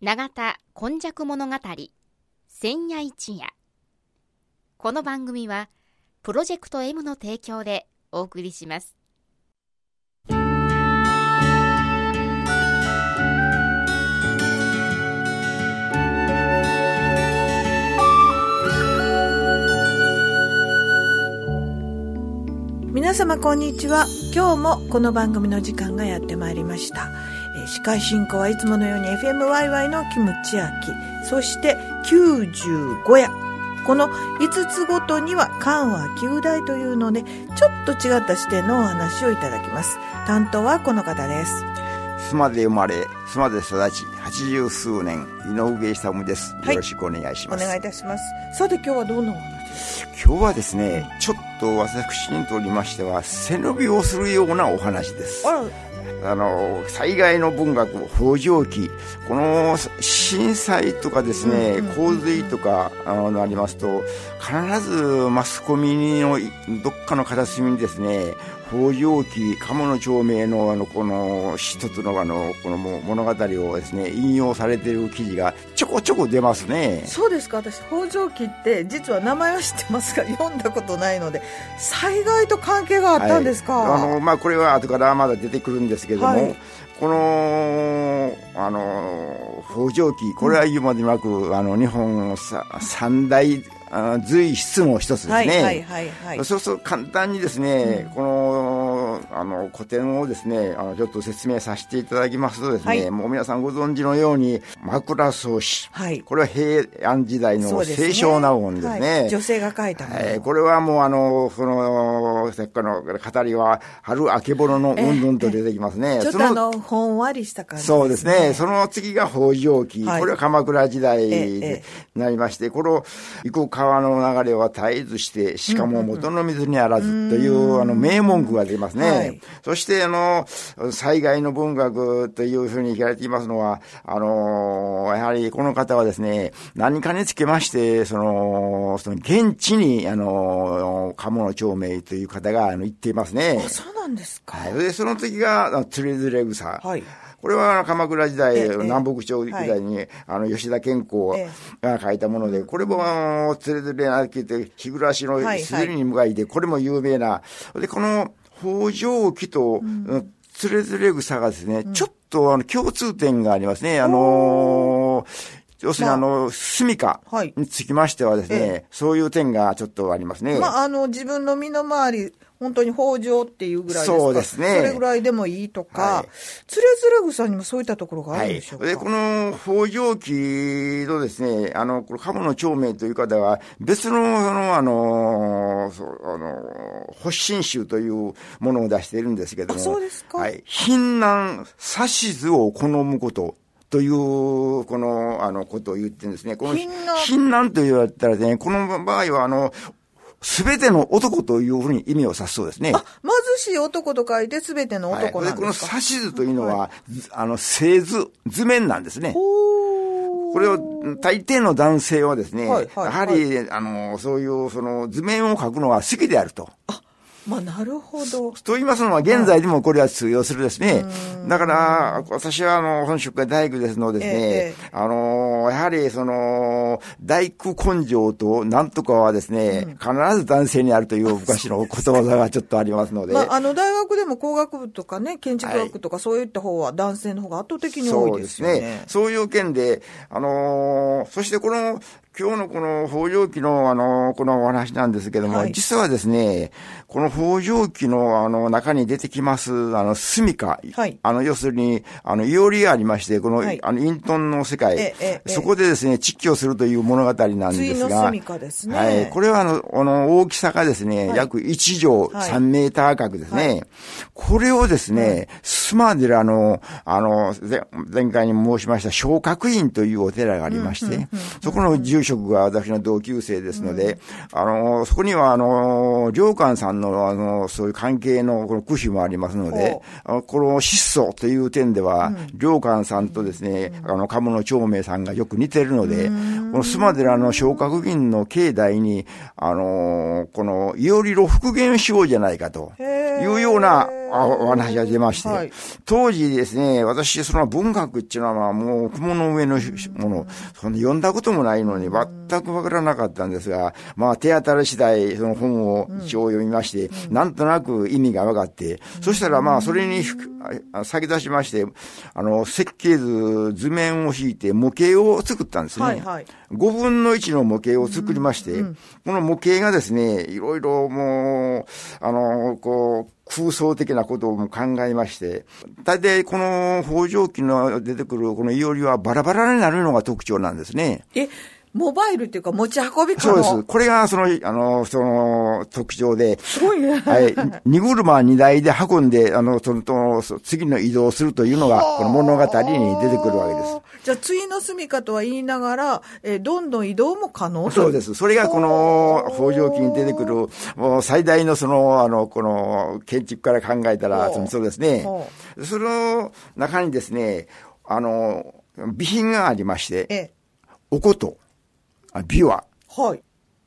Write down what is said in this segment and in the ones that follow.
永田今昔物語千夜一夜。この番組はプロジェクト M の提供でお送りします。皆様こんにちは。今日もこの番組の時間がやってまいりました、司会進行はいつものように FMYY のキムチアキ。そして95夜。この5つごとには緩和9代というのでちょっと違った視点のお話をいただきます。担当はこの方です。須磨で生まれ、須磨で育ち、八十数年、井上勇です。はい。よろしくお願いしおます。願いいたします。さて今日はどんなお話今日はですね、ちょっと私にとりましては、背伸びをするようなお話です。あらあの、災害の文学、北条記、この震災とかですね、洪水とかあのなりますと、必ずマスコミのどっかの片隅にですね、北条記、鴨の町名のあの、この一つのあの、この物語をですね、引用されている記事がちょこちょこ出ますね。そうですか。私北条記って実は名前は知ってますが読んだことないので災害と関係があったんですか、はい。あのまあ、これは後からまだ出てくるんですけれども、はい。このあの北条記これは言うまでもなく、あの日本さ三大あ随筆の一つですね、はいはいはいはい。そうすると簡単にですね、このあの古典をですねあのちょっと説明させていただきますとですね、はい。もう皆さんご存知のように枕草子、はい。これは平安時代の清少納言ですね。はい。女性が書いたもの、はい、これはもうあの、その、せっかの語りは、春あけぼののうんぬんと出てきますね。そちょっとあのほんわりした感じそうですね。その次が北条記。はい。これは鎌倉時代ええになりまして、この行く川の流れは絶えずして、しかも元の水にあらずという、あの、名文句が出ますね。はいそして、あの、災害の文学というふうに言われていますのは、あの、やはりこの方はですね、何かにつけまして、その、その現地に、あの、鴨の長明という方があの言っていますね。あそうなんですかはい。で、その次が、つれづれ草。はいこれは鎌倉時代、ええ南北朝時代に、あの、吉田健康えが書いたもので、これも、あの、つれづれなきて、日暮らしのすずりに向かいて、これも有名な。で、この、北条記と、つれづれ草がですね、ちょっと、あの、共通点がありますね。あのー要するに、まああの、住処はいにつきましてはですね、えそういう点がちょっとありますね。まあ、あの自分の身の回り本当に北条っていうぐらいですかそうですねそれぐらいでもいいとか、はいつれづれ草にもそういったところがあはい。るんでしょうか、で、この北条記のですね、あの、この鴨の長明という方は、別の、その、あの、そうあの、発信集というものを出しているんですけども。あそうですかはい。貧難指図を好むこと。という、この、あの、ことを言ってるんですね。この貧難貧難と言われたらね、この場合は、あの、すべての男というふうに意味を指すそうですね。あ貧しい男と書いて全ての男はい、でこのなんですか、指図というのは、ずあの、製図、図面なんですね。これを、大抵の男性はですね、はいはいやはり、あの、そういう、その、図面を描くのは好きであると。まあなるほどと言いますのは、現在でもこれは通用するですね。だから、私は、あの、本職が大工ですのでですね、ええあの、やはり、その、大工根性となんとかはですね、必ず男性にあるという昔のことわざがちょっとありますので。まあ、あの大学でも工学部とかね建築学とかそういった方は男性の方が圧倒的に多いですよね。そうですね。そういう件で、あのーそしてこの、今日のこの北条記の、あのーこのお話なんですけども、はい。実はですね、この北条記の、あの、中に出てきます、あの、住処。はい。あの、要するに、あの、いおりがありまして、この、はい。あの、隠遁の世界、そこでですね、窒居するという物語なんですが、すね。はい。これは、あの、あの大きさがですね、はい。約1畳はい。3メーター角ですね。はい。これをですね、須磨寺の、あの、前前回に申しました、小覚院というお寺がありまして、そこの住職が私の同級生ですので、あの、そこには、あの、良寛さんの、あの、そういう関係のこの句碑もありますのでほ、あのこの質素という点では、良寛さんとですね、あの、鴨の長明さんがよく似てるので、この須磨寺の小覚院の境内に、あの、この、いおりろ復元しようじゃないかと。へーいうようなあお話が出まして、はい。当時ですね、私、その文学っていうのはもう雲の上のもの、その読んだこともないのに全くわからなかったんですが、まあ手当たり次第その本を一応読みまして、なんとなく意味が分かって、そしたらまあそれにあ先出しまして、あの、設計図、図面を引いて模型を作ったんですね。はいはい。5分の1の模型を作りまして、この模型がですね、いろいろもう、あの、こう、空想的なことも考えまして、大体この北条記の出てくるこのいおりはバラバラになるのが特徴なんですね。え、モバイルっていうか持ち運び可能？そうです。これがその、あの、その特徴で、すごいね。はい。荷車荷台で運んで、あの、その、と次の移動をするというのが、この物語に出てくるわけです。じゃあ、対の住みかとは言いながら、えーどんどん移動も可能そうです。それがこの北条記に出てくる、もう最大のその、あの、この建築から考えたら、そうですねほ。その中にですね、あの、備品がありまして、えおこと、あ琵琶、え、はい。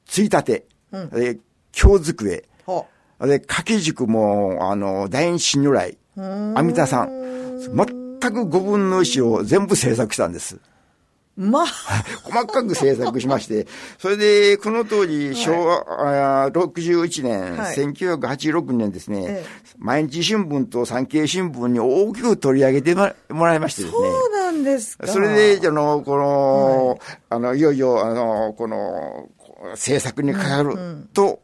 ついたて、うんで京机、はで、掛け軸も、あの、大日如来、阿弥陀さん、全く5分の1を全部制作したんです。まあ、細かく制作しまして、それで、この当時、昭和、あ61年、はい1986年ですね、ええ毎日新聞と産経新聞に大きく取り上げてもらいましてですね。そうなんですか。それで、あの、この、あの、いよいよ、あの、この、制作にかかると、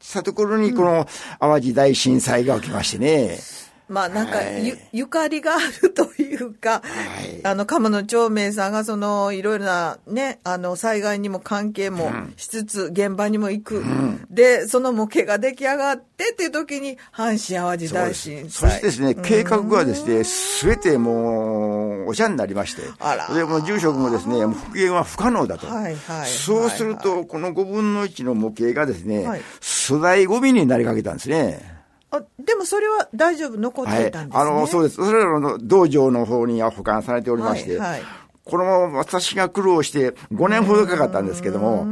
したところに、この、淡路大震災が起きましてね。まあなんかはいゆ、ゆかりがあるというか、はいあの、鴨の長明さんがその、いろいろなね、あの、災害にも関係もしつつ、現場にも行く。で、その模型が出来上がってっていう時に、阪神淡路大震そし災。てですね、計画がですね、すべてもう、お茶になりまして。あらで、もう住職もですね、もう復元は不可能だと。はいはいそうすると、この5分の1の模型がですね、はい粗大ゴミになりかけたんですね。あ、でもそれは大丈夫残っはいていたん。ですね。あの、そうです。それらの道場の方には保管されておりまして、はいはいこれも私が苦労して5年ほどかかったんですけども、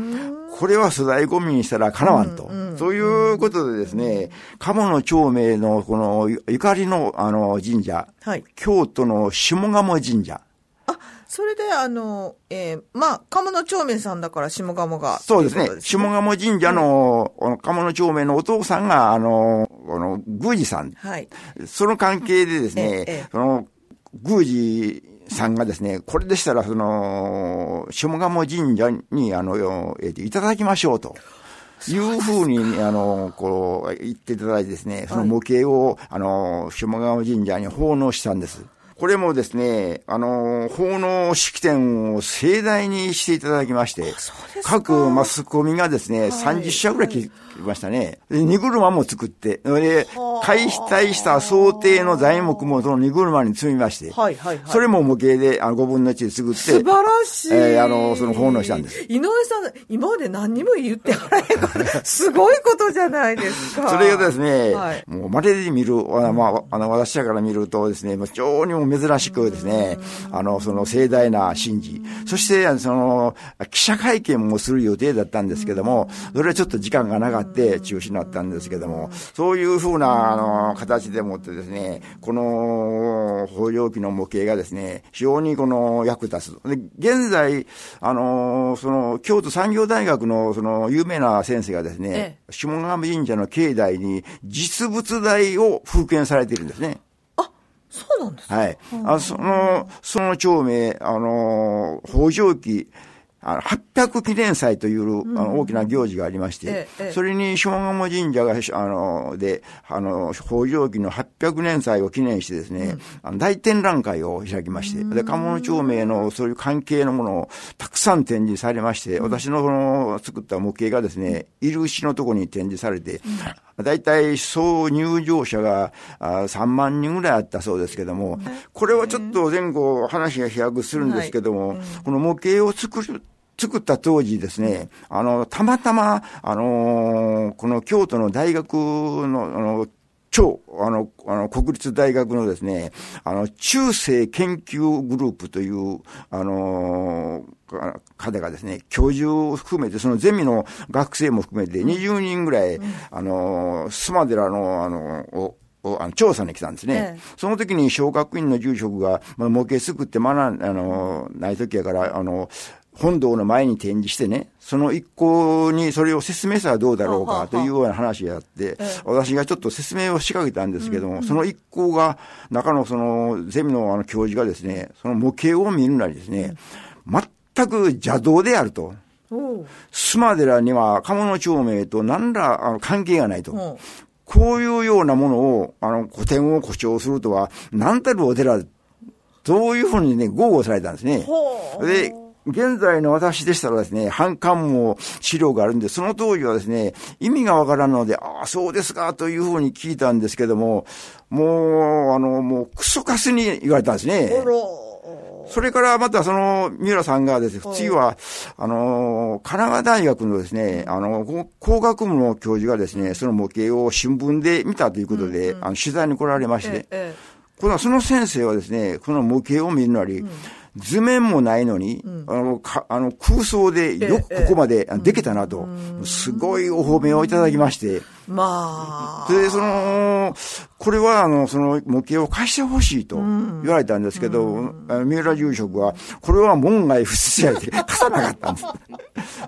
これは粗大ゴミにしたらかなわんと。そういうことでですね、鴨の長明のこのゆゆかりのあの神社、はい。京都の下鴨神社。あ、それで、あの、えーまあ、鴨の長明さんだから下鴨が。そうですね。下鴨神社の、あの鴨の長明のお父さんが、あの、あの、宮司さん。はい。その関係でですええね、その、宮司さんがですね、これでしたら、その、下鴨神社に、あの、えーといただきましょうと。いうふうに、あの、こう、言っていただいてですね、その模型を、あの、下鴨神社に奉納したんです。これもですね、あの、奉納式典を盛大にしていただきまして、各マスコミがですね、30社ぐらい来ましたね。で、荷車も作って、で、解体した想定の材木もその荷車に積みまして、はいはいはいそれも模型であの5分の1で作って、素晴らしい。えーあのその奉納したんです。井上さん、今まで何にも言ってはらへんから、すごいことじゃないですか。それがですね、はいもう稀で見る、あまあ、あの、私らから見るとですね、非常にも珍しくですね、あの、その盛大な神事、そして、その、記者会見もする予定だったんですけども、それはちょっと時間がなかって中止になったんですけども、そういうふうな、あの、形でもってですね、この、北条記の模型がですね、非常にこの役立つ。で、現在、あの、その、京都産業大学のその、有名な先生がですね、ええ下鴨神社の境内に実物大を封建されているんですね。あ、そうなんですか？はい。あその、その町名、あの、北条記、あの、800記念祭という、あの大きな行事がありまして、ええええ。それに下鴨神社が、あの、で、あの、北条記の800年祭を記念してですね、あの大展覧会を開きまして、で、鴨の町名のそういう関係のものをたくさん展示されまして、私のこの作った模型がですね、いる牛のところに展示されて、だいたい総入場者があ3万人ぐらいあったそうですけども、これはちょっと前後話が飛躍するんですけども、この模型を作る、作った当時ですね、あの、たまたま、あのーこの京都の大学の、あの、超、あの、あの、国立大学のですね、あの、中世研究グループという、あのー方がですね、教授を含めて、そのゼミの学生も含めて20人ぐらい、あのー、須磨寺の、あの、ををあの調査に来たんですね。ええ。その時に小学院の住職が、まあ、模型作って学ん、あの、ない時やから、あの、本堂の前に展示してね、その一行にそれを説明したらどうだろうかというような話があって、え私がちょっと説明を仕掛けたんですけども、その一行が、中のそのゼミのあの教授がですね、その模型を見るなりですね、全く邪道であると。須磨寺には鴨の町名と何らあの関係がないと。こういうようなものを、あの、古典を誇張するとは、何たるお寺、そういうふうにね、豪語されたんですね。で、現在の私でしたらですね、反感も資料があるんで、その当時はですね、意味がわからんので、ああ、そうですか、というふうに聞いたんですけども、もう、あの、もう、クソカスに言われたんですね。それからまたその、三浦さんがですね、次は、あの、神奈川大学のですね、あの、こ工学部の教授がですね、その模型を新聞で見たということで、あの、取材に来られまして、えこのその先生はですね、この模型を見るなり、図面もないのに、あの、かあの空想でよくここまであできたなと、すごいお褒めをいただきまして、えまあ。で、その、これは、あの、その模型を貸してほしいと言われたんですけど、あの三浦住職は、これは門外不出やって貸さなかったんです。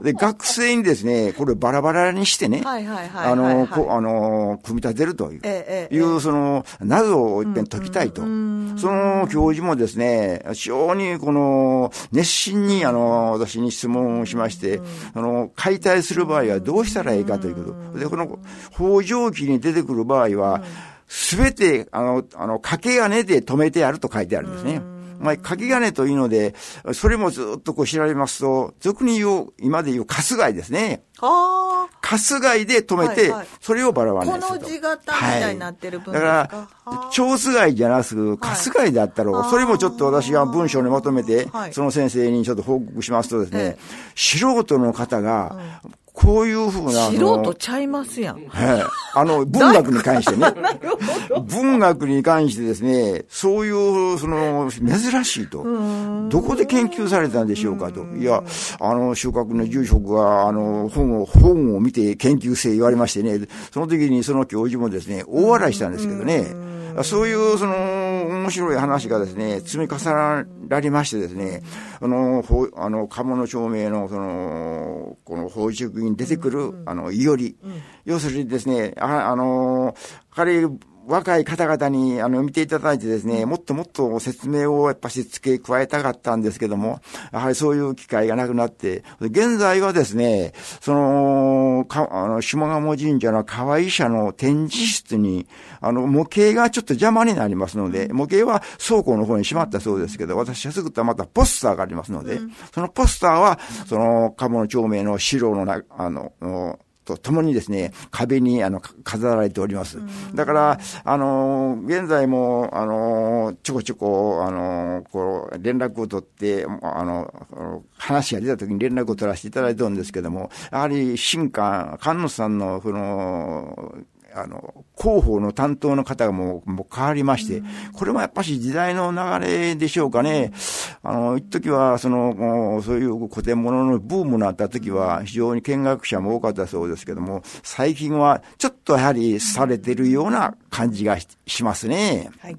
で、学生にですね、これバラバラにしてね、あの、こあの、組み立てるという、いう、その、謎を一遍解きたいと。その教授もですね、非常にこの、熱心に、あの、私に質問をしまして、あの、解体する場合はどうしたらいいかということ。で、この、北条記に出てくる場合は、すべて、あの、あの、掛け金で止めてあると書いてあるんですね。まあ、掛け金というので、それもずっとこう調べますと、俗に言う、今で言う、カス貝ですね。はあカス貝で止めて、はいはい。それをバラバラこにすると。の字型みたいになってる分すか？からはあ、蝶子貝じゃなく、カス貝だったろう、はいそれもちょっと私が文章にまとめて、はい。その先生にちょっと報告しますとですね、ええ。素人の方が、こういうふうな、素人ちゃいますやんはい。あの、文学に関してね。文学に関してですね、そういう、その、珍しいと。どこで研究されたんでしょうかと。いや、あの、収穫の住職が、あの、本を、本を見て研究生言われましてね、その時にその教授もですね、大笑いしたんですけどね、そういう、その、面白い話がですね、積み重ねられましてですね、あの、ほうあの、鴨の町名の、その、この法塾に出てくる、あの、いより、要するにですね、ああの、彼、若い方々にあの見ていただいてですね、もっともっと説明をやっぱし付け加えたかったんですけども、やはりそういう機会がなくなって、現在はですね、その、かあの、下鴨神社の河合社の展示室に、あの、模型がちょっと邪魔になりますので、模型は倉庫の方にしまったそうですけど、私が作ったまたポスターがありますので、そのポスターは、その、鴨の町名の城のな、あの、のとともにですね、壁にあの飾られております。だから、あの、現在も、あの、ちょこちょこ、あの、こう、連絡を取って、あの、あの話が出た時に連絡を取らせていただいてるんですけども、やはり、新官、菅野さんの、その、あの、広報の担当の方がもうもう変わりまして、これもやっぱし時代の流れでしょうかね。あの、一時は、その、そういう古典物のブームになった時は、非常に見学者も多かったそうですけども、最近はちょっとやはりされてるような感じがししますね。はい。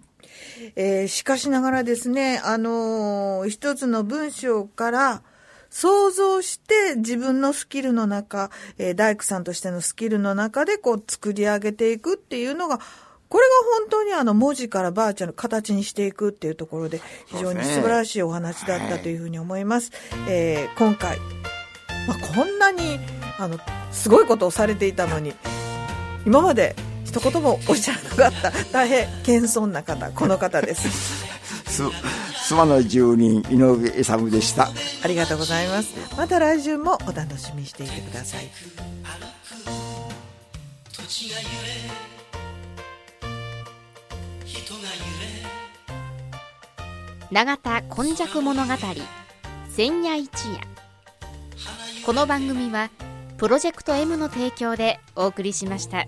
えーしかしながらですね、あのー一つの文章から想像して自分のスキルの中、えー大工さんとしてのスキルの中でこう作り上げていくっていうのが、これが本当にあの文字からバーチャル形にしていくっていうところで非常に素晴らしいお話だったというふうに思います。えー今回、まあ、こんなにあのすごいことをされていたのに、今まで一言もおっしゃらなかった大変謙遜な方この方です す、須磨の住人、井上勇でした。ありがとうございますまた来週もお楽しみにしていてください土地が揺れ人が揺れ永田今昔物語千夜一夜この番組はプロジェクト M の提供でお送りしました。